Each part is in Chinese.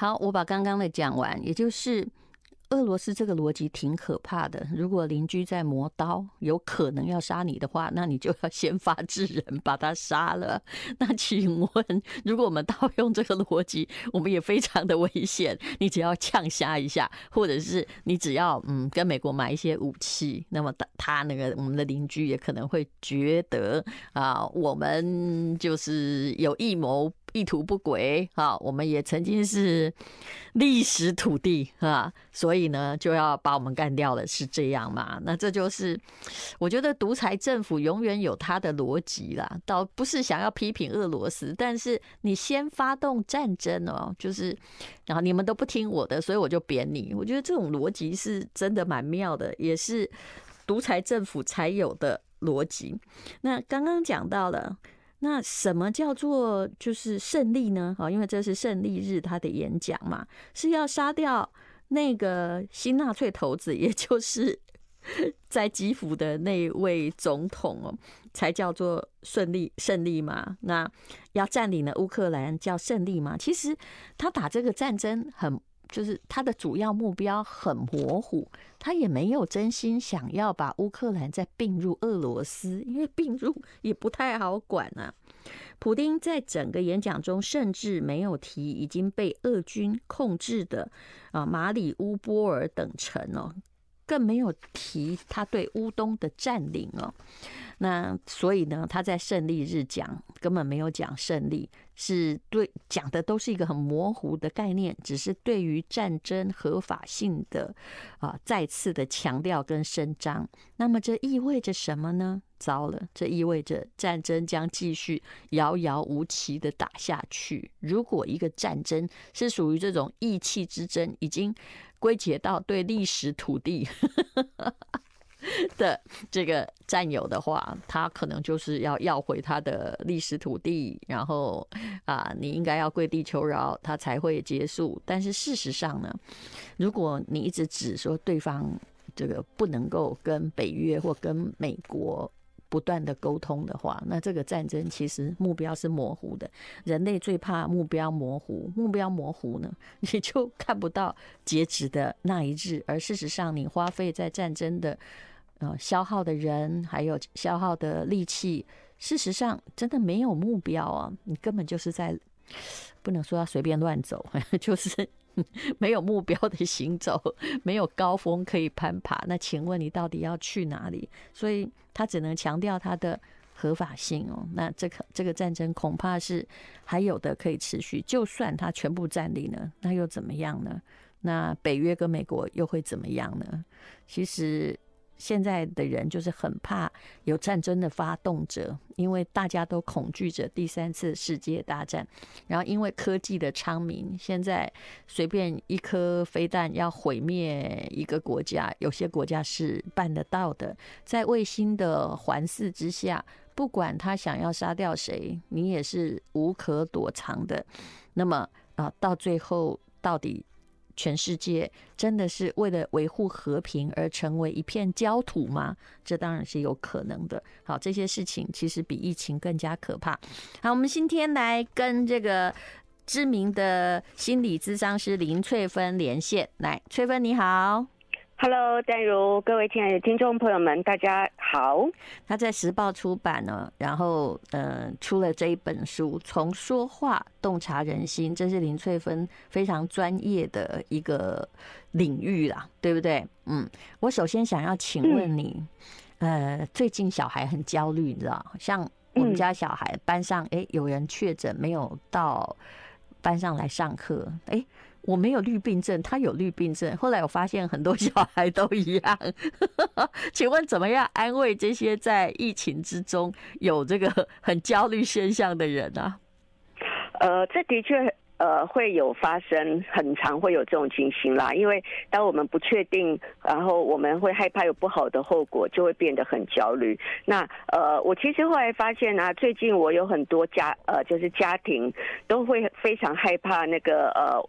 好，我把刚刚的讲完，也就是。俄罗斯这个逻辑挺可怕的。如果邻居在磨刀，有可能要杀你的话，那你就要先发制人，把他杀了。那请问，如果我们盗用这个逻辑，我们也非常的危险。你只要呛瞎一下，或者是你只要嗯跟美国买一些武器，那么他他那个我们的邻居也可能会觉得啊，我们就是有预谋。意图不轨，啊，我们也曾经是历史土地，哈，所以呢，就要把我们干掉了，是这样嘛？那这就是我觉得独裁政府永远有它的逻辑啦，倒不是想要批评俄罗斯，但是你先发动战争哦，就是然后你们都不听我的，所以我就贬你。我觉得这种逻辑是真的蛮妙的，也是独裁政府才有的逻辑。那刚刚讲到了。那什么叫做就是胜利呢？啊，因为这是胜利日，他的演讲嘛，是要杀掉那个新纳粹头子，也就是 在基辅的那位总统哦，才叫做顺利胜利嘛。那要占领了乌克兰叫胜利嘛？其实他打这个战争很。就是他的主要目标很模糊，他也没有真心想要把乌克兰再并入俄罗斯，因为并入 也不太好管啊。普丁在整个演讲中甚至没有提已经被俄军控制的啊马里乌波尔等城哦，更没有提他对乌东的占领哦。那所以呢，他在胜利日讲根本没有讲胜利，是对讲的都是一个很模糊的概念，只是对于战争合法性的啊再次的强调跟伸张。那么这意味着什么呢？糟了，这意味着战争将继续遥遥无期的打下去。如果一个战争是属于这种意气之争，已经归结到对历史土地。的这个占有的话，他可能就是要要回他的历史土地，然后啊，你应该要跪地求饶，他才会结束。但是事实上呢，如果你一直指说对方这个不能够跟北约或跟美国不断的沟通的话，那这个战争其实目标是模糊的。人类最怕目标模糊，目标模糊呢，你就看不到截止的那一日。而事实上，你花费在战争的。呃，消耗的人还有消耗的力气，事实上真的没有目标啊！你根本就是在不能说要随便乱走，就是 没有目标的行走，没有高峰可以攀爬。那请问你到底要去哪里？所以他只能强调他的合法性哦。那这个这个战争恐怕是还有的可以持续，就算他全部占领了，那又怎么样呢？那北约跟美国又会怎么样呢？其实。现在的人就是很怕有战争的发动者，因为大家都恐惧着第三次世界大战。然后因为科技的昌明，现在随便一颗飞弹要毁灭一个国家，有些国家是办得到的。在卫星的环视之下，不管他想要杀掉谁，你也是无可躲藏的。那么啊，到最后到底？全世界真的是为了维护和平而成为一片焦土吗？这当然是有可能的。好，这些事情其实比疫情更加可怕。好，我们今天来跟这个知名的心理咨商师林翠芬连线。来，翠芬你好。Hello，丹如，各位亲爱的听众朋友们，大家好。他在时报出版呢，然后呃出了这一本书，从说话洞察人心，这是林翠芬非常专业的一个领域啦，对不对？嗯，我首先想要请问你，嗯、呃，最近小孩很焦虑，你知道，像我们家小孩班上，哎，有人确诊，没有到班上来上课，哎。我没有绿病症，他有绿病症。后来我发现很多小孩都一样，请问怎么样安慰这些在疫情之中有这个很焦虑现象的人呢？呃，这的确呃会有发生，很常会有这种情形啦。因为当我们不确定，然后我们会害怕有不好的后果，就会变得很焦虑。那呃，我其实后来发现啊，最近我有很多家呃，就是家庭都会非常害怕那个呃。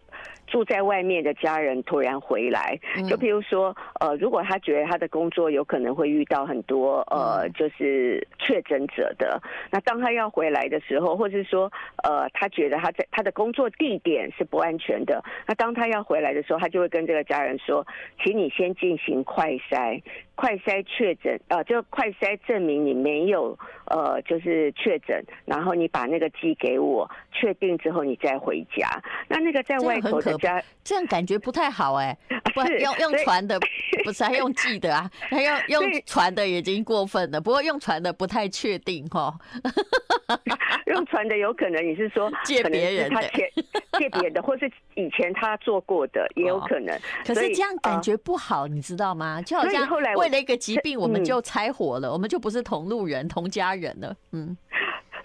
住在外面的家人突然回来，就譬如说，呃，如果他觉得他的工作有可能会遇到很多呃，就是确诊者的，那当他要回来的时候，或是说，呃，他觉得他在他的工作地点是不安全的，那当他要回来的时候，他就会跟这个家人说，请你先进行快筛。快筛确诊，呃，就快筛证明你没有，呃，就是确诊，然后你把那个寄给我，确定之后你再回家。那那个在外头的家，这样感觉不太好哎、欸，不用用传的，不是还用寄的啊？还用用传的已经过分了，不过用传的不太确定哈。用传的有可能你是说借别人的，借别人的，或是以前他做过的也有可能。可是这样感觉不好，你知道吗？就好像后来为那个疾病，我们就拆伙了，我们就不是同路人、同家人了。嗯，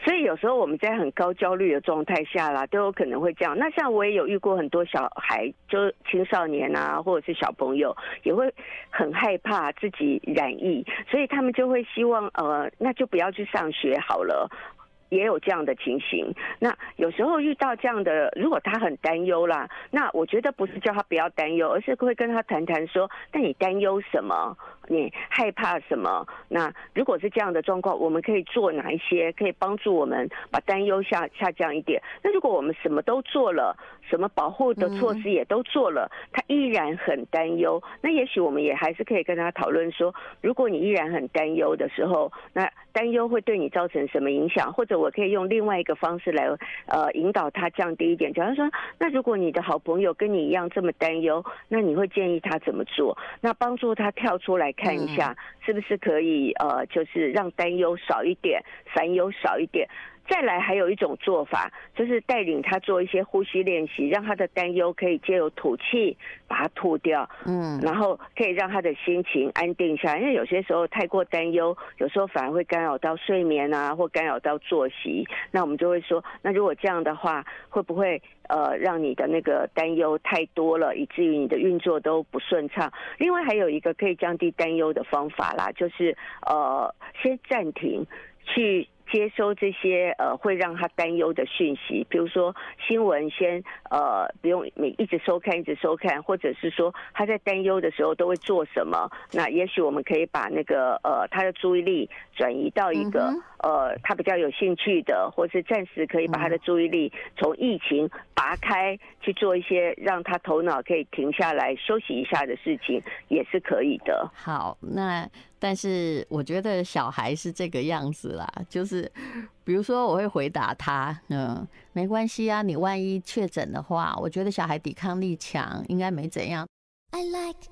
所以有时候我们在很高焦虑的状态下啦，都有可能会这样。那像我也有遇过很多小孩，就青少年啊，或者是小朋友，也会很害怕自己染疫，所以他们就会希望，呃，那就不要去上学好了。也有这样的情形，那有时候遇到这样的，如果他很担忧啦，那我觉得不是叫他不要担忧，而是会跟他谈谈说，那你担忧什么？你害怕什么？那如果是这样的状况，我们可以做哪一些可以帮助我们把担忧下下降一点？那如果我们什么都做了，什么保护的措施也都做了，他依然很担忧，那也许我们也还是可以跟他讨论说，如果你依然很担忧的时候，那担忧会对你造成什么影响？或者我可以用另外一个方式来，呃，引导他降低一点。假如说，那如果你的好朋友跟你一样这么担忧，那你会建议他怎么做？那帮助他跳出来看一下，是不是可以，呃，就是让担忧少一点，烦忧少一点。再来，还有一种做法，就是带领他做一些呼吸练习，让他的担忧可以借由吐气把它吐掉，嗯，然后可以让他的心情安定下来。因为有些时候太过担忧，有时候反而会干扰到睡眠啊，或干扰到作息。那我们就会说，那如果这样的话，会不会呃让你的那个担忧太多了，以至于你的运作都不顺畅？另外还有一个可以降低担忧的方法啦，就是呃先暂停去。接收这些呃会让他担忧的讯息，比如说新闻先呃不用你一直收看一直收看，或者是说他在担忧的时候都会做什么？那也许我们可以把那个呃他的注意力转移到一个呃他比较有兴趣的，或是暂时可以把他的注意力从疫情拔开去做一些让他头脑可以停下来休息一下的事情，也是可以的。好，那。但是我觉得小孩是这个样子啦，就是比如说我会回答他，嗯，没关系啊，你万一确诊的话，我觉得小孩抵抗力强，应该没怎样。I like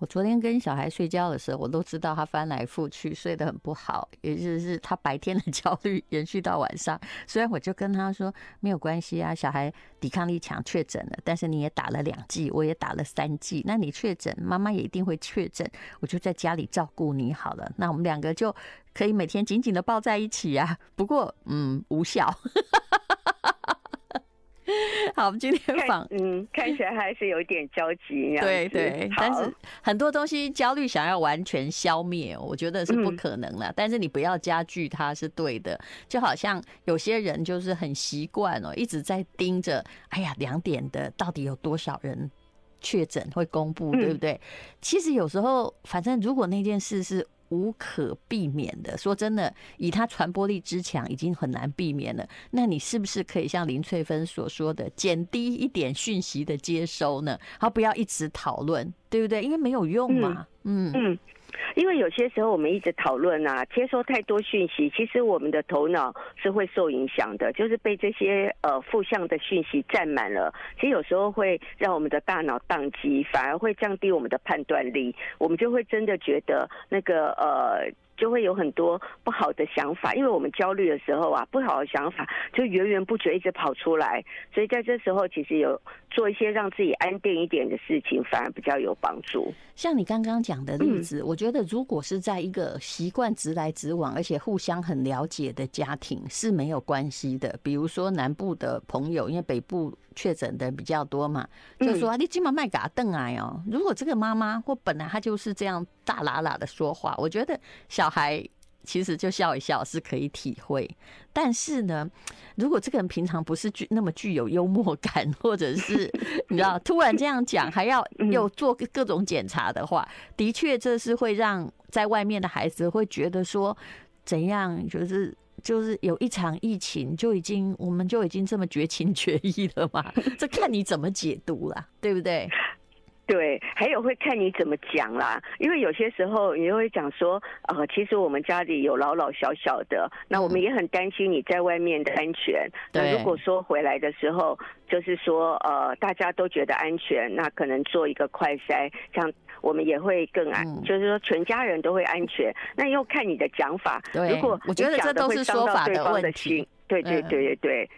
我昨天跟小孩睡觉的时候，我都知道他翻来覆去睡得很不好，也就是他白天的 焦虑延续到晚上。虽然我就跟他说没有关系啊，小孩抵抗力强确诊了，但是你也打了两剂，我也打了三剂，那你确诊，妈妈也一定会确诊，我就在家里照顾你好了。那我们两个就可以每天紧紧的抱在一起啊。不过，嗯，无效。好，我们今天访，嗯，看起来还是有点焦急。对对，但是很多东西焦虑想要完全消灭，我觉得是不可能了。但是你不要加剧它是对的，就好像有些人就是很习惯哦，一直在盯着，哎呀，两点的到底有多少人确诊会公布，对不对？其实有时候，反正如果那件事是。无可避免的，说真的，以它传播力之强，已经很难避免了。那你是不是可以像林翠芬所说的，减低一点讯息的接收呢？好，不要一直讨论，对不对？因为没有用嘛。嗯嗯。因为有些时候我们一直讨论啊，接收太多讯息，其实我们的头脑是会受影响的，就是被这些呃负向的讯息占满了。其实有时候会让我们的大脑宕机，反而会降低我们的判断力，我们就会真的觉得那个呃。就会有很多不好的想法，因为我们焦虑的时候啊，不好的想法就源源不绝一直跑出来，所以在这时候其实有做一些让自己安定一点的事情，反而比较有帮助。像你刚刚讲的例子，我觉得如果是在一个习惯直来直往，而且互相很了解的家庭是没有关系的。比如说南部的朋友，因为北部确诊的比较多嘛，就说你今晚卖给他邓来哦。如果这个妈妈或本来她就是这样大喇喇的说话，我觉得小。孩其实就笑一笑是可以体会。但是呢，如果这个人平常不是具那么具有幽默感，或者是 你知道突然这样讲，还要又做各种检查的话，的确这是会让在外面的孩子会觉得说怎样，就是就是有一场疫情就已经我们就已经这么绝情绝义了嘛？这看你怎么解读了，对不对？对，还有会看你怎么讲啦，因为有些时候你会讲说，呃，其实我们家里有老老小小的，那我们也很担心你在外面的安全。那如果说回来的时候，就是说，呃，大家都觉得安全，那可能做一个快筛，这样我们也会更安，就是说全家人都会安全。那又看你的讲法，如果我觉得这都是说法的问题。对对对对对。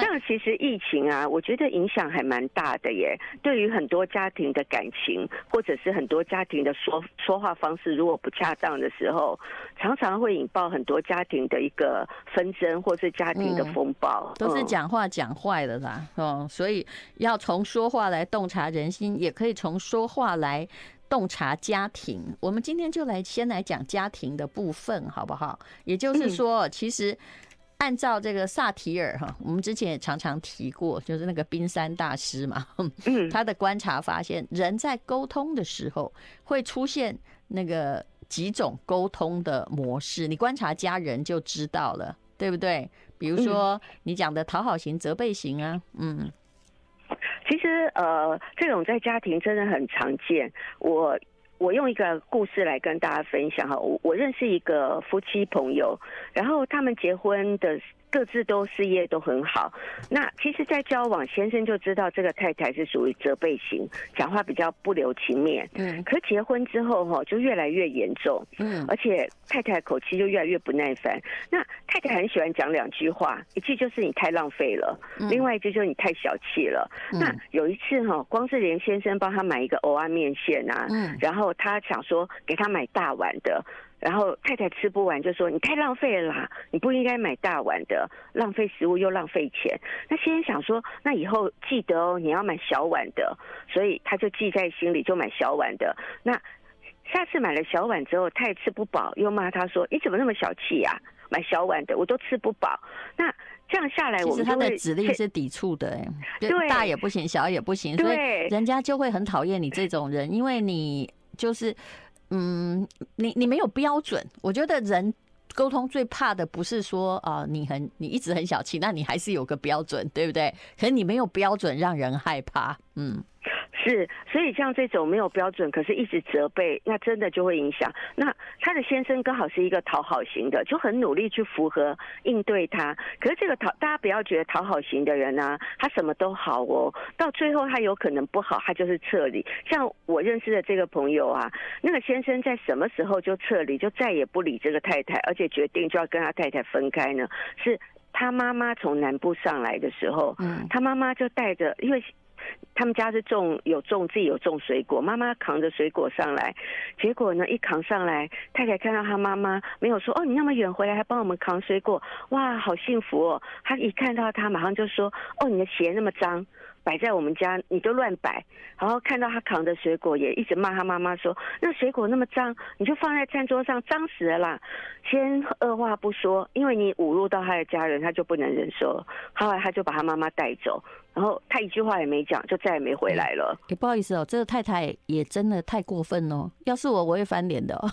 这样其实疫情啊，我觉得影响还蛮大的耶。对于很多家庭的感情，或者是很多家庭的说说话方式，如果不恰当的时候，常常会引爆很多家庭的一个纷争，或是家庭的风暴。嗯、都是讲话讲坏了啦，哦，所以要从说话来洞察人心，也可以从说话来洞察家庭。我们今天就来先来讲家庭的部分，好不好？也就是说，其实。按照这个萨提尔哈，我们之前也常常提过，就是那个冰山大师嘛，他的观察发现，人在沟通的时候会出现那个几种沟通的模式，你观察家人就知道了，对不对？比如说你讲的讨好型、责备型啊，嗯，其实呃，这种在家庭真的很常见，我。我用一个故事来跟大家分享哈，我我认识一个夫妻朋友，然后他们结婚的。各自都事业都很好，那其实，在交往，先生就知道这个太太是属于责备型，讲话比较不留情面。嗯，可结婚之后哈，就越来越严重。嗯，而且太太口气就越来越不耐烦。那太太很喜欢讲两句话，一句就是你太浪费了，另外一句就是你太小气了。那有一次哈，光是连先生帮他买一个蚵仔面线啊，嗯然后他想说给他买大碗的。然后太太吃不完就说：“你太浪费了啦，你不应该买大碗的，浪费食物又浪费钱。”那先生想说：“那以后记得哦，你要买小碗的。”所以他就记在心里，就买小碗的。那下次买了小碗之后，他也吃不饱，又骂他说：“你怎么那么小气呀？买小碗的，我都吃不饱。”那这样下来，我们他的指令是抵触的，哎，对，大也不行，小也不行，所以人家就会很讨厌你这种人，因为你就是。嗯，你你没有标准，我觉得人沟通最怕的不是说啊、呃，你很你一直很小气，那你还是有个标准，对不对？可是你没有标准，让人害怕，嗯。是，所以像这种没有标准，可是一直责备，那真的就会影响。那他的先生刚好是一个讨好型的，就很努力去符合应对他。可是这个讨，大家不要觉得讨好型的人啊，他什么都好哦，到最后他有可能不好，他就是撤离。像我认识的这个朋友啊，那个先生在什么时候就撤离，就再也不理这个太太，而且决定就要跟他太太分开呢？是他妈妈从南部上来的时候，嗯，他妈妈就带着，因为。他们家是种有种自己有种水果，妈妈扛着水果上来，结果呢，一扛上来，太太看到他妈妈没有说哦，你那么远回来还帮我们扛水果，哇，好幸福哦。他一看到他，马上就说哦，你的鞋那么脏。摆在我们家，你都乱摆，然后看到他扛着水果，也一直骂他妈妈说：“那水果那么脏，你就放在餐桌上，脏死了啦！”先二话不说，因为你侮辱到他的家人，他就不能忍受。后来他就把他妈妈带走，然后他一句话也没讲，就再也没回来了。也不好意思哦，这个太太也真的太过分哦。要是我，我会翻脸的哦。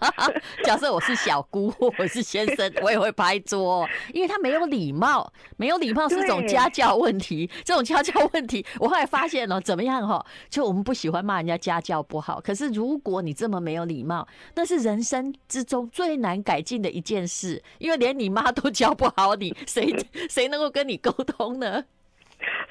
假设我是小姑，我是先生，我也会拍桌，因为他没有礼貌，没有礼貌是种家教问题。这种家教问题，我后来发现了，怎么样哈？就我们不喜欢骂人家家教不好，可是如果你这么没有礼貌，那是人生之中最难改进的一件事，因为连你妈都教不好你，谁谁能够跟你沟通呢？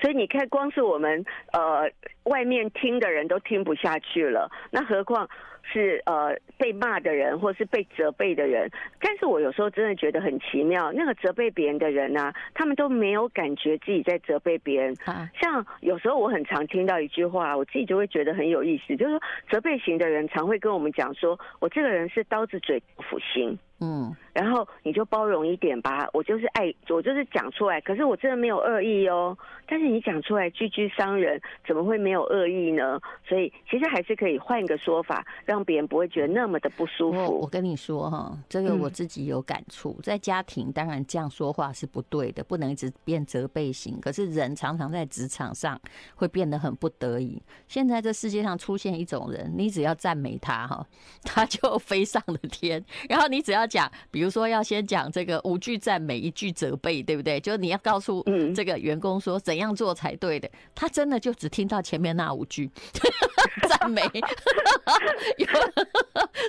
所以你看，光是我们呃外面听的人都听不下去了，那何况是呃被骂的人，或是被责备的人？但是我有时候真的觉得很奇妙，那个责备别人的人呢、啊，他们都没有感觉自己在责备别人。像有时候我很常听到一句话，我自己就会觉得很有意思，就是说责备型的人常会跟我们讲说，我这个人是刀子嘴豆腐心。嗯，然后你就包容一点吧。我就是爱，我就是讲出来。可是我真的没有恶意哦。但是你讲出来，句句伤人，怎么会没有恶意呢？所以其实还是可以换一个说法，让别人不会觉得那么的不舒服。我，我跟你说哈，这个我自己有感触。嗯、在家庭，当然这样说话是不对的，不能一直变责备型。可是人常常在职场上会变得很不得已。现在这世界上出现一种人，你只要赞美他哈，他就 飞上了天。然后你只要讲，比如说要先讲这个五句赞美，一句责备，对不对？就是你要告诉这个员工说怎样做才对的，他真的就只听到前面那五句 赞美。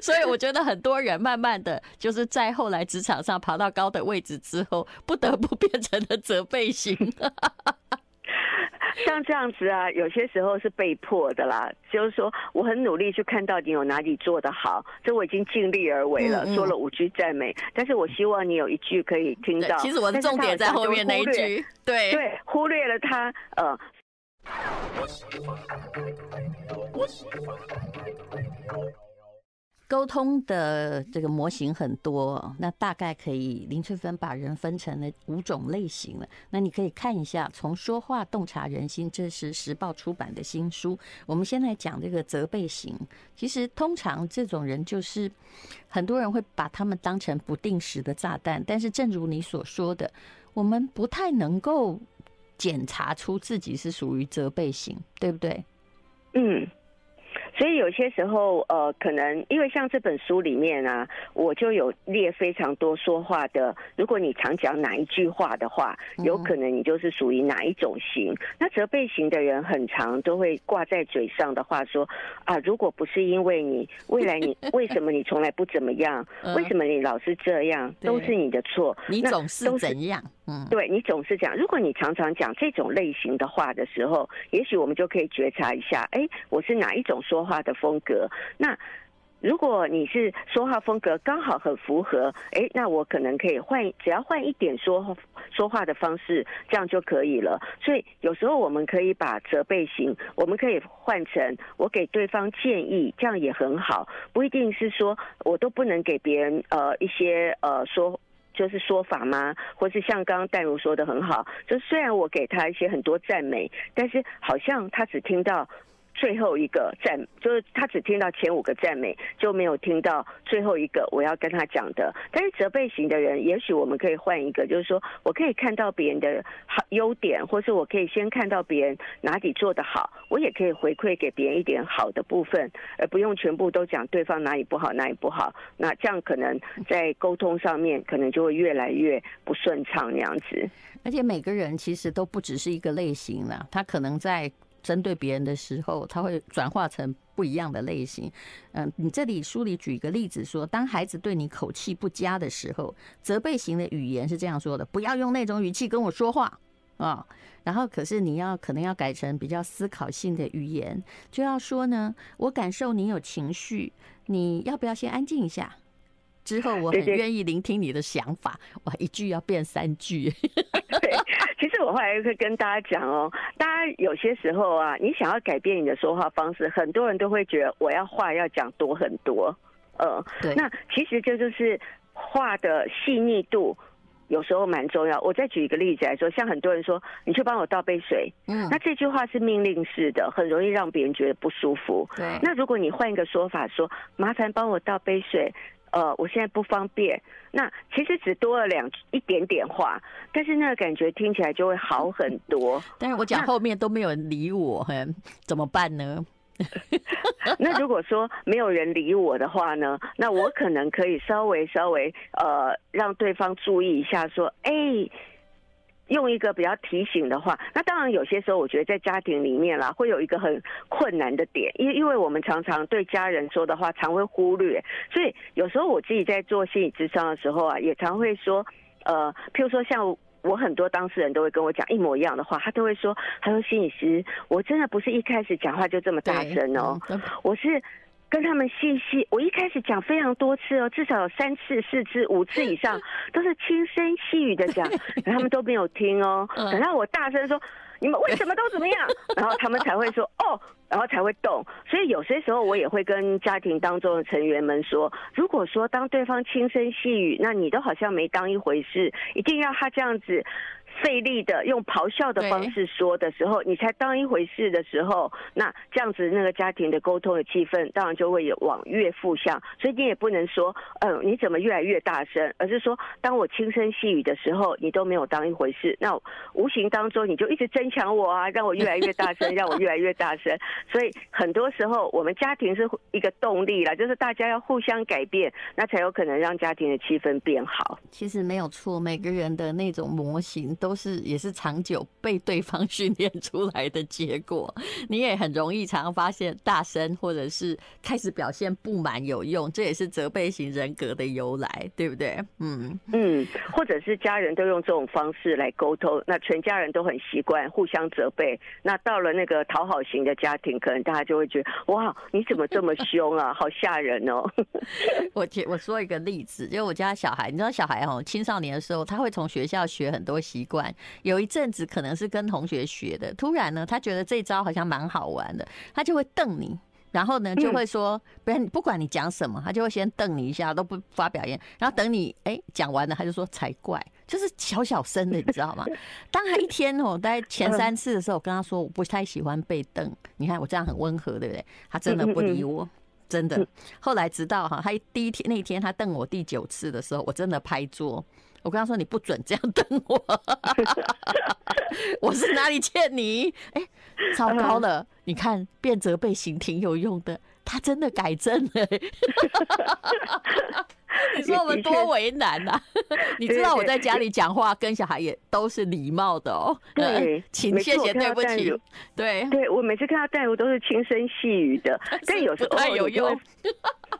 所以我觉得很多人慢慢的就是在后来职场上爬到高的位置之后，不得不变成了责备型。像这样子啊，有些时候是被迫的啦。就是说，我很努力去看到你有哪里做得好，这我已经尽力而为了，说了五句赞美。但是我希望你有一句可以听到。其实我的重点在后面那一句，对对，忽略了他呃。沟通的这个模型很多，那大概可以林翠芬把人分成了五种类型了。那你可以看一下，从说话洞察人心，这是时报出版的新书。我们先来讲这个责备型。其实通常这种人就是很多人会把他们当成不定时的炸弹，但是正如你所说的，我们不太能够检查出自己是属于责备型，对不对？嗯。所以有些时候，呃，可能因为像这本书里面啊，我就有列非常多说话的。如果你常讲哪一句话的话，有可能你就是属于哪一种型。那责备型的人很常都会挂在嘴上的话说啊，如果不是因为你，未来你 为什么你从来不怎么样？为什么你老是这样？都是你的错。你总是怎样？嗯，对，你总是讲。如果你常常讲这种类型的话的时候，也许我们就可以觉察一下，哎，我是哪一种说话的风格？那如果你是说话风格刚好很符合，哎，那我可能可以换，只要换一点说说话的方式，这样就可以了。所以有时候我们可以把责备型，我们可以换成我给对方建议，这样也很好。不一定是说我都不能给别人呃一些呃说。就是说法吗？或是像刚刚戴如说的很好，就虽然我给他一些很多赞美，但是好像他只听到。最后一个赞，就是他只听到前五个赞美，就没有听到最后一个我要跟他讲的。但是责备型的人，也许我们可以换一个，就是说我可以看到别人的好优点，或是我可以先看到别人哪里做得好，我也可以回馈给别人一点好的部分，而不用全部都讲对方哪里不好，哪里不好。那这样可能在沟通上面，可能就会越来越不顺畅那样子。而且每个人其实都不只是一个类型了，他可能在。针对别人的时候，他会转化成不一样的类型。嗯，你这里书里举一个例子说，当孩子对你口气不佳的时候，责备型的语言是这样说的：不要用那种语气跟我说话啊。然后，可是你要可能要改成比较思考性的语言，就要说呢，我感受你有情绪，你要不要先安静一下？之后我很 愿意聆听你的想法。哇，一句要变三句。对，其实我后来会跟大家讲哦，大家有些时候啊，你想要改变你的说话方式，很多人都会觉得我要话要讲多很多。呃，对，那其实这就是话的细腻度，有时候蛮重要。我再举一个例子来说，像很多人说，你去帮我倒杯水，嗯，那这句话是命令式的，很容易让别人觉得不舒服。对，那如果你换一个说法说，麻烦帮我倒杯水。呃，我现在不方便。那其实只多了两一点点话，但是那个感觉听起来就会好很多。但是我讲后面都没有人理我，怎么办呢？那如果说没有人理我的话呢？那我可能可以稍微稍微呃让对方注意一下，说，哎。用一个比较提醒的话，那当然有些时候，我觉得在家庭里面啦，会有一个很困难的点，因因为我们常常对家人说的话，常会忽略，所以有时候我自己在做心理咨商的时候啊，也常会说，呃，譬如说像我很多当事人都会跟我讲一模一样的话，他都会说，他说心理师，我真的不是一开始讲话就这么大声哦，我是。跟他们细细，我一开始讲非常多次哦，至少有三次、四次、五次以上，都是轻声细语的讲，他们都没有听哦。等到我大声说，你们为什么都怎么样？然后他们才会说哦，然后才会动。所以有些时候我也会跟家庭当中的成员们说，如果说当对方轻声细语，那你都好像没当一回事，一定要他这样子。费力的用咆哮的方式说的时候，你才当一回事的时候，那这样子那个家庭的沟通的气氛，当然就会有往越负向。所以你也不能说，嗯，你怎么越来越大声，而是说，当我轻声细语的时候，你都没有当一回事，那无形当中你就一直增强我啊，让我越来越大声，让我越来越大声。所以很多时候，我们家庭是一个动力啦，就是大家要互相改变，那才有可能让家庭的气氛变好。其实没有错，每个人的那种模型都。都是也是长久被对方 训练出来的结果，你也很容易常常发现大声或者是开始表现不满有用，这也是责备型人格的由来，对不对？嗯嗯，或者是家人都用这种方式来沟通，那全家人都很习惯互相责备，那到了那个讨好型的家庭，可能大家就会觉得哇，你怎么这么凶啊，好吓人哦！我我说一个例子，就我家小孩，你知道小孩哦，青少年的时候他会从学校学很多习惯。有一阵子可能是跟同学学的，突然呢，他觉得这招好像蛮好玩的，他就会瞪你，然后呢就会说，不然不管你讲什么，他就会先瞪你一下，都不发表言，然后等你哎讲完了，他就说才怪，就是小小声的，你知道吗？当他一天哦，在前三次的时候，我跟他说我不太喜欢被瞪，你看我这样很温和，对不对？他真的不理我，真的。后来直到哈，他第一天那一天他瞪我第九次的时候，我真的拍桌。我跟他说：“你不准这样瞪我，我是哪里欠你？哎，糟糕了！你看变责备型挺有用的，他真的改正了。你说我们多为难呐！你知道我在家里讲话跟小孩也都是礼貌的哦。对，请谢谢对不起。对，对我每次跟他带路都是轻声细语的，但有时候太有用。”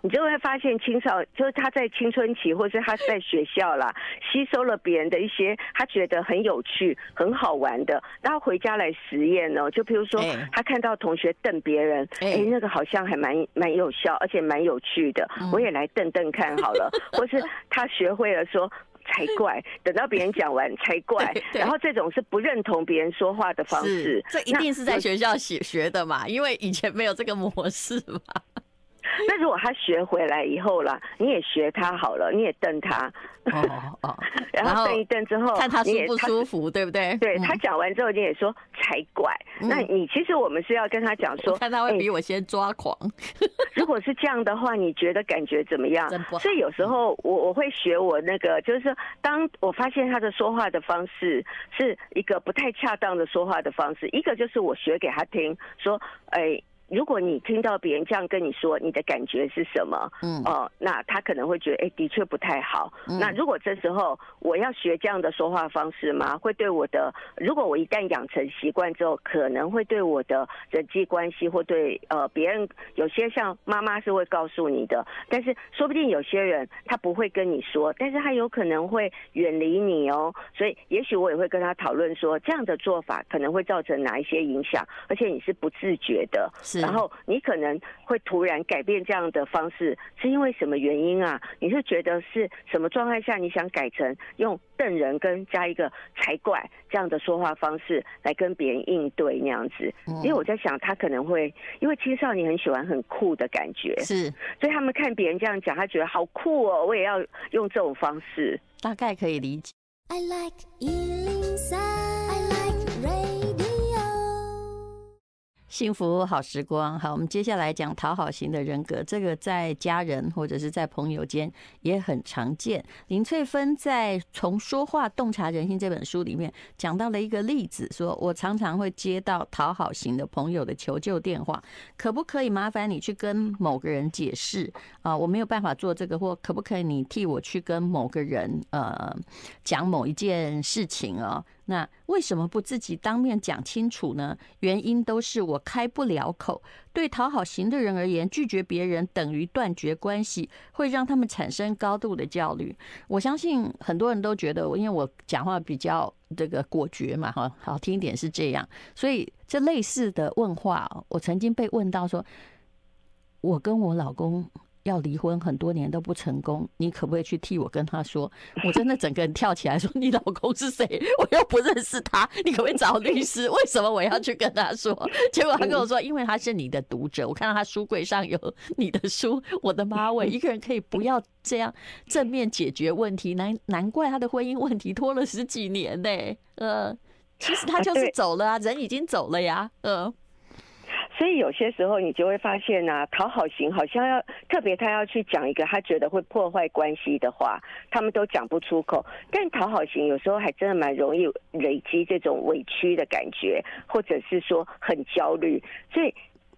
你就会发现青少就是他在青春期，或是他在学校啦，吸收了别人的一些他觉得很有趣、很好玩的，然后回家来实验哦。就譬如说，他看到同学瞪别人，哎，那个好像还蛮蛮有效，而且蛮有趣的，我也来瞪瞪看好了。或是他学会了说才怪，等到别人讲完才怪，然后这种是不认同别人说话的方式，这一定是在学校学学的嘛？因为以前没有这个模式嘛。那如果他学回来以后啦，你也学他好了，你也瞪他，哦哦，然后瞪一瞪之后，看他舒不舒服，对不对？对，他讲完之后，你也说才怪。那你其实我们是要跟他讲说，看他会比我先抓狂。如果是这样的话，你觉得感觉怎么样？所以有时候我我会学我那个，就是说，当我发现他的说话的方式是一个不太恰当的说话的方式，一个就是我学给他听，说，哎。如果你听到别人这样跟你说，你的感觉是什么？嗯，哦，那他可能会觉得，哎，的确不太好。那如果这时候我要学这样的说话方式吗？会对我的，如果我一旦养成习惯之后，可能会对我的人际关系或对呃别人，有些像妈妈是会告诉你的，但是说不定有些人他不会跟你说，但是他有可能会远离你哦。所以也许我也会跟他讨论说，这样的做法可能会造成哪一些影响，而且你是不自觉的。然后你可能会突然改变这样的方式，是因为什么原因啊？你是觉得是什么状态下你想改成用瞪人跟加一个才怪这样的说话方式来跟别人应对那样子？因为我在想，他可能会因为青少年很喜欢很酷的感觉，是，所以他们看别人这样讲，他觉得好酷哦，我也要用这种方式，大概可以理解。I like 幸福好时光，好，我们接下来讲讨好型的人格。这个在家人或者是在朋友间也很常见。林翠芬在《从说话洞察人心》这本书里面讲到了一个例子，说我常常会接到讨好型的朋友的求救电话，可不可以麻烦你去跟某个人解释啊？我没有办法做这个，或可不可以你替我去跟某个人呃讲某一件事情啊？那为什么不自己当面讲清楚呢？原因都是我开不了口。对讨好型的人而言，拒绝别人等于断绝关系，会让他们产生高度的焦虑。我相信很多人都觉得，因为我讲话比较这个果决嘛，哈，好听一点是这样。所以这类似的问话，我曾经被问到说，我跟我老公要离婚很多年都不成功，你可不可以去替我跟他说？我真的整个人跳起来说：“ 你老公是谁？我又不认识他，你可不可以找律师？为什么我要去跟他说？”结果他跟我说：“因为他是你的读者，我看到他书柜上有你的书。”我的妈喂，一个人可以不要这样正面解决问题，难难怪他的婚姻问题拖了十几年呢。呃，其实他就是走了啊，人已经走了呀。呃。所以有些时候你就会发现呐、啊，讨好型好像要特别他要去讲一个他觉得会破坏关系的话，他们都讲不出口。但讨好型有时候还真的蛮容易累积这种委屈的感觉，或者是说很焦虑。所以，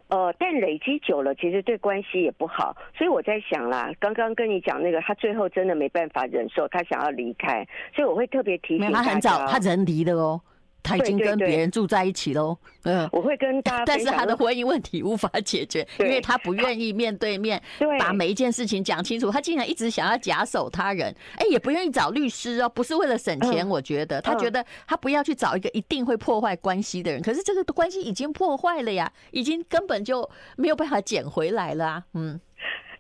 呃，但累积久了，其实对关系也不好。所以我在想啦，刚刚跟你讲那个，他最后真的没办法忍受，他想要离开。所以我会特别提醒他，他很早，他人离的哦。他已经跟别人住在一起喽，嗯，我会跟大家，但是他的婚姻问题无法解决，因为他不愿意面对面，把每一件事情讲清楚。他竟然一直想要假手他人，哎，也不愿意找律师哦，不是为了省钱，我觉得他觉得他不要去找一个一定会破坏关系的人，可是这个关系已经破坏了呀，已经根本就没有办法捡回来了啊，嗯。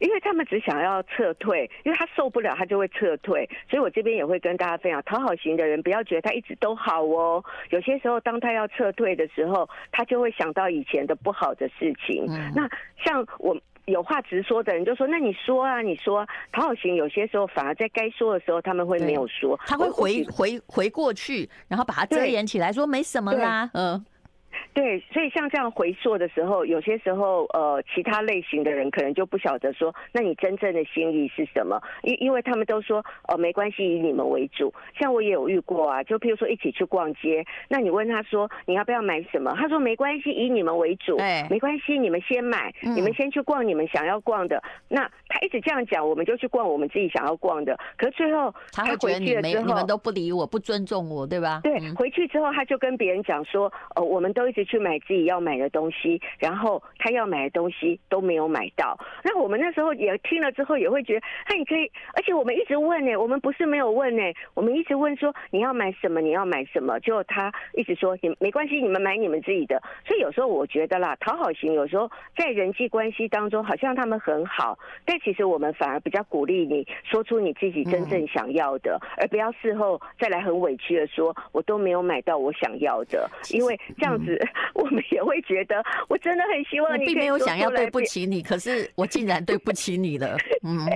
因为他们只想要撤退，因为他受不了，他就会撤退。所以我这边也会跟大家分享，讨好型的人不要觉得他一直都好哦。有些时候，当他要撤退的时候，他就会想到以前的不好的事情。嗯、那像我有话直说的人，就说：“那你说啊，你说。”讨好型有些时候反而在该说的时候，他们会没有说，他会回回回过去，然后把它遮掩起来，说没什么啦，嗯。对，所以像这样回溯的时候，有些时候，呃，其他类型的人可能就不晓得说，那你真正的心意是什么？因因为他们都说，哦、呃，没关系，以你们为主。像我也有遇过啊，就譬如说一起去逛街，那你问他说，你要不要买什么？他说没关系，以你们为主，哎，没关系，你们先买，你们先去逛你们想要逛的。那他一直这样讲，我们就去逛我们自己想要逛的。可是最后他回去了之后，你们都不理我，不尊重我，对吧？对，回去之后他就跟别人讲说，呃，我们都都一直。去买自己要买的东西，然后他要买的东西都没有买到。那我们那时候也听了之后，也会觉得，那你可以，而且我们一直问呢，我们不是没有问呢，我们一直问说你要买什么，你要买什么，就他一直说你没关系，你们买你们自己的。所以有时候我觉得啦，讨好型有时候在人际关系当中好像他们很好，但其实我们反而比较鼓励你说出你自己真正想要的，而不要事后再来很委屈的说我都没有买到我想要的，因为这样子。我们也会觉得，我真的很希望你。并没有想要对不起你，可是我竟然对不起你了。嗯，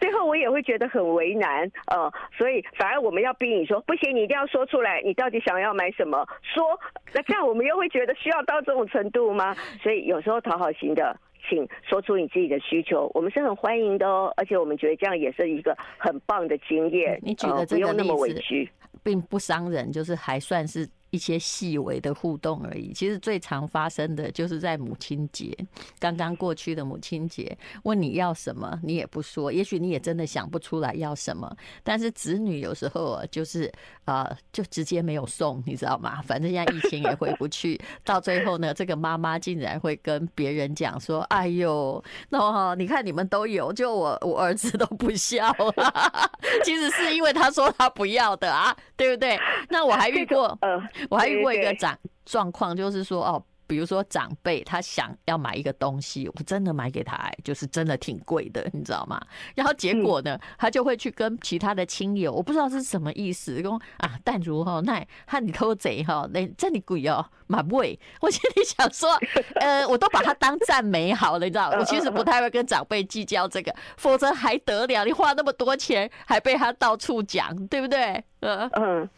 最后我也会觉得很为难，呃，所以反而我们要逼你说，不行，你一定要说出来，你到底想要买什么？说，那这样我们又会觉得需要到这种程度吗？所以有时候讨好型的，请说出你自己的需求，我们是很欢迎的哦，而且我们觉得这样也是一个很棒的经验。你举的这个例子，呃，不用那么委屈，并不伤人，就是还算是。一些细微的互动而已。其实最常发生的就是在母亲节，刚刚过去的母亲节，问你要什么，你也不说。也许你也真的想不出来要什么。但是子女有时候啊，就是啊，就直接没有送，你知道吗？反正现在疫情也回不去。到最后呢，这个妈妈竟然会跟别人讲说：“哎呦，那你看你们都有，就我我儿子都不笑了。”其实是因为他说他不要的啊，对不对？那我还遇过，呃。我还遇过一个状状况，就是说哦。比如说长辈他想要买一个东西，我真的买给他，就是真的挺贵的，你知道吗？然后结果呢，他就会去跟其他的亲友，我不知道是什么意思，说啊，但如哈，那和你偷贼哈，那这你鬼哦，买不贵。我心里想说，呃，我都把它当赞美好了，你知道，我其实不太会跟长辈计较这个，否则还得了？你花那么多钱，还被他到处讲，对不对？嗯嗯，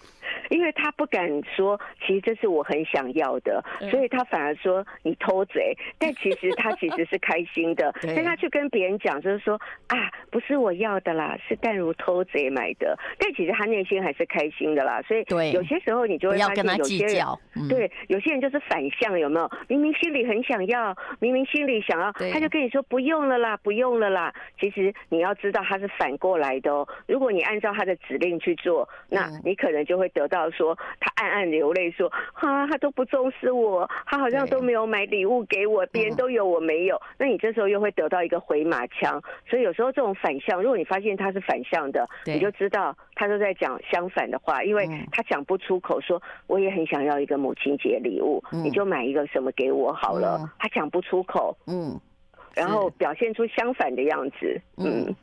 因为他不敢说，其实这是我很想要的，所以他反而说你偷贼。但其实他其实是开心的，但他去跟别人讲，就是说啊，不是我要的啦，是淡如偷贼买的。但其实他内心还是开心的啦。所以有些时候你就会发现，有些人对有些人就是反向，有没有？明明心里很想要，明明心里想要，他就跟你说不用了啦，不用了啦。其实你要知道他是反过来的哦。如果你按照他的指令去做。那你可能就会得到说，他暗暗流泪说，啊，他都不重视我，他好像都没有买礼物给我，别人都有我没有。那你这时候又会得到一个回马枪。所以有时候这种反向，如果你发现他是反向的，你就知道他都在讲相反的话，因为他讲不出口说，我也很想要一个母亲节礼物，你就买一个什么给我好了。他讲不出口，嗯。然后表现出相反的样子。嗯，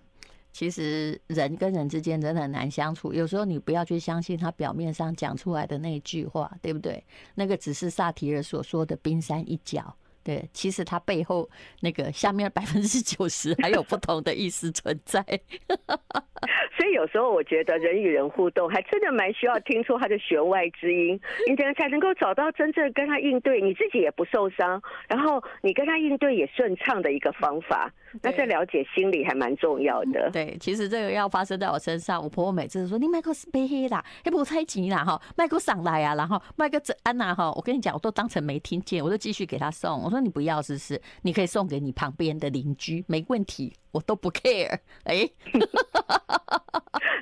其实人跟人之间真的很难相处，有时候你不要去相信他表面上讲出来的那句话，对不对？那个只是萨提尔所说的冰山一角。对，其实他背后那个下面百分之九十还有不同的意思存在，所以有时候我觉得人与人互动还真的蛮需要听出他的弦外之音，你这样才能够找到真正跟他应对，你自己也不受伤，然后你跟他应对也顺畅的一个方法。那这了解心理还蛮重要的。对，其实这个要发生在我身上，我婆婆每次都说你麦克是背黑啦，要不猜急啦哈，麦克上来啊，然后麦克这安娜哈，我跟你讲，我都当成没听见，我就继续给他送。我说你不要试试，你可以送给你旁边的邻居，没问题，我都不 care。哎，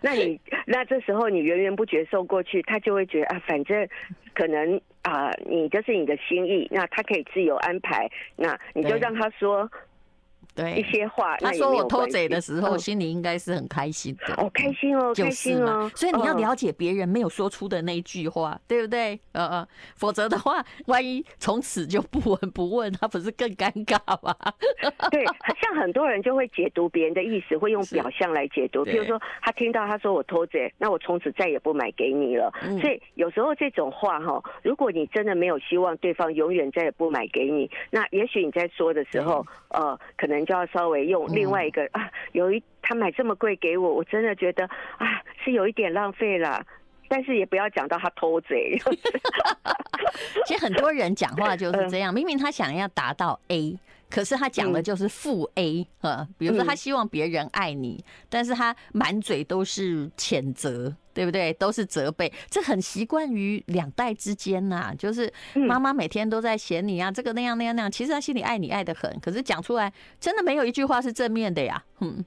那你那这时候你源源不绝送过去，他就会觉得啊，反正可能啊、呃，你就是你的心意，那他可以自由安排，那你就让他说。对一些话，他说我偷贼的时候，心里应该是很开心的。哦，开心哦，开心哦。所以你要了解别人没有说出的那一句话，对不对？呃呃，否则的话，万一从此就不闻不问，他不是更尴尬吗？对，像很多人就会解读别人的意思，会用表象来解读。比如说，他听到他说我偷贼，那我从此再也不买给你了。所以有时候这种话哈，如果你真的没有希望对方永远再也不买给你，那也许你在说的时候，呃，可能。就要稍微用另外一个 啊，有一他买这么贵给我，我真的觉得啊是有一点浪费了，但是也不要讲到他偷贼。其实很多人讲话就是这样，明明他想要达到 A。可是他讲的就是负 A 啊，比如说他希望别人爱你，但是他满嘴都是谴责，对不对？都是责备，这很习惯于两代之间呐。就是妈妈每天都在嫌你啊，这个那样那样那样，其实她心里爱你爱的很，可是讲出来真的没有一句话是正面的呀。嗯，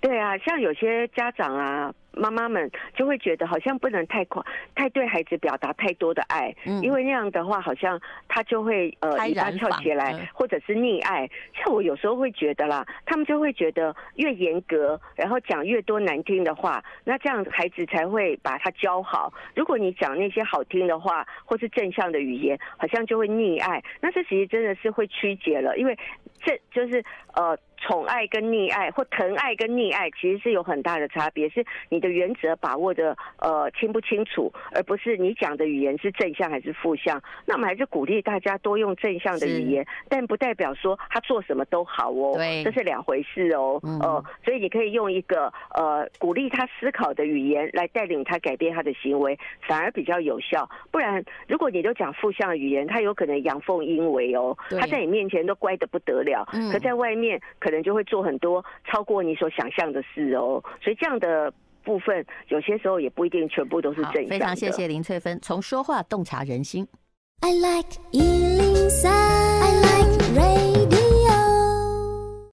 对啊，像有些家长啊。妈妈们就会觉得好像不能太快，太对孩子表达太多的爱，嗯，因为那样的话好像他就会呃尾巴跳起来，或者是溺爱。像我有时候会觉得啦，他们就会觉得越严格，然后讲越多难听的话，那这样孩子才会把他教好。如果你讲那些好听的话，或是正向的语言，好像就会溺爱，那这其实真的是会曲解了，因为这就是呃。宠爱跟溺爱，或疼爱跟溺爱，其实是有很大的差别。是你的原则把握的呃清不清楚，而不是你讲的语言是正向还是负向。那我们还是鼓励大家多用正向的语言，但不代表说他做什么都好哦，对，这是两回事哦。哦、呃，所以你可以用一个呃鼓励他思考的语言来带领他改变他的行为，反而比较有效。不然，如果你都讲负向的语言，他有可能阳奉阴违哦。他在你面前都乖得不得了，可在外面可能。就会做很多超过你所想象的事哦，所以这样的部分有些时候也不一定全部都是正向的。非常谢谢林翠芬，从说话洞察人心。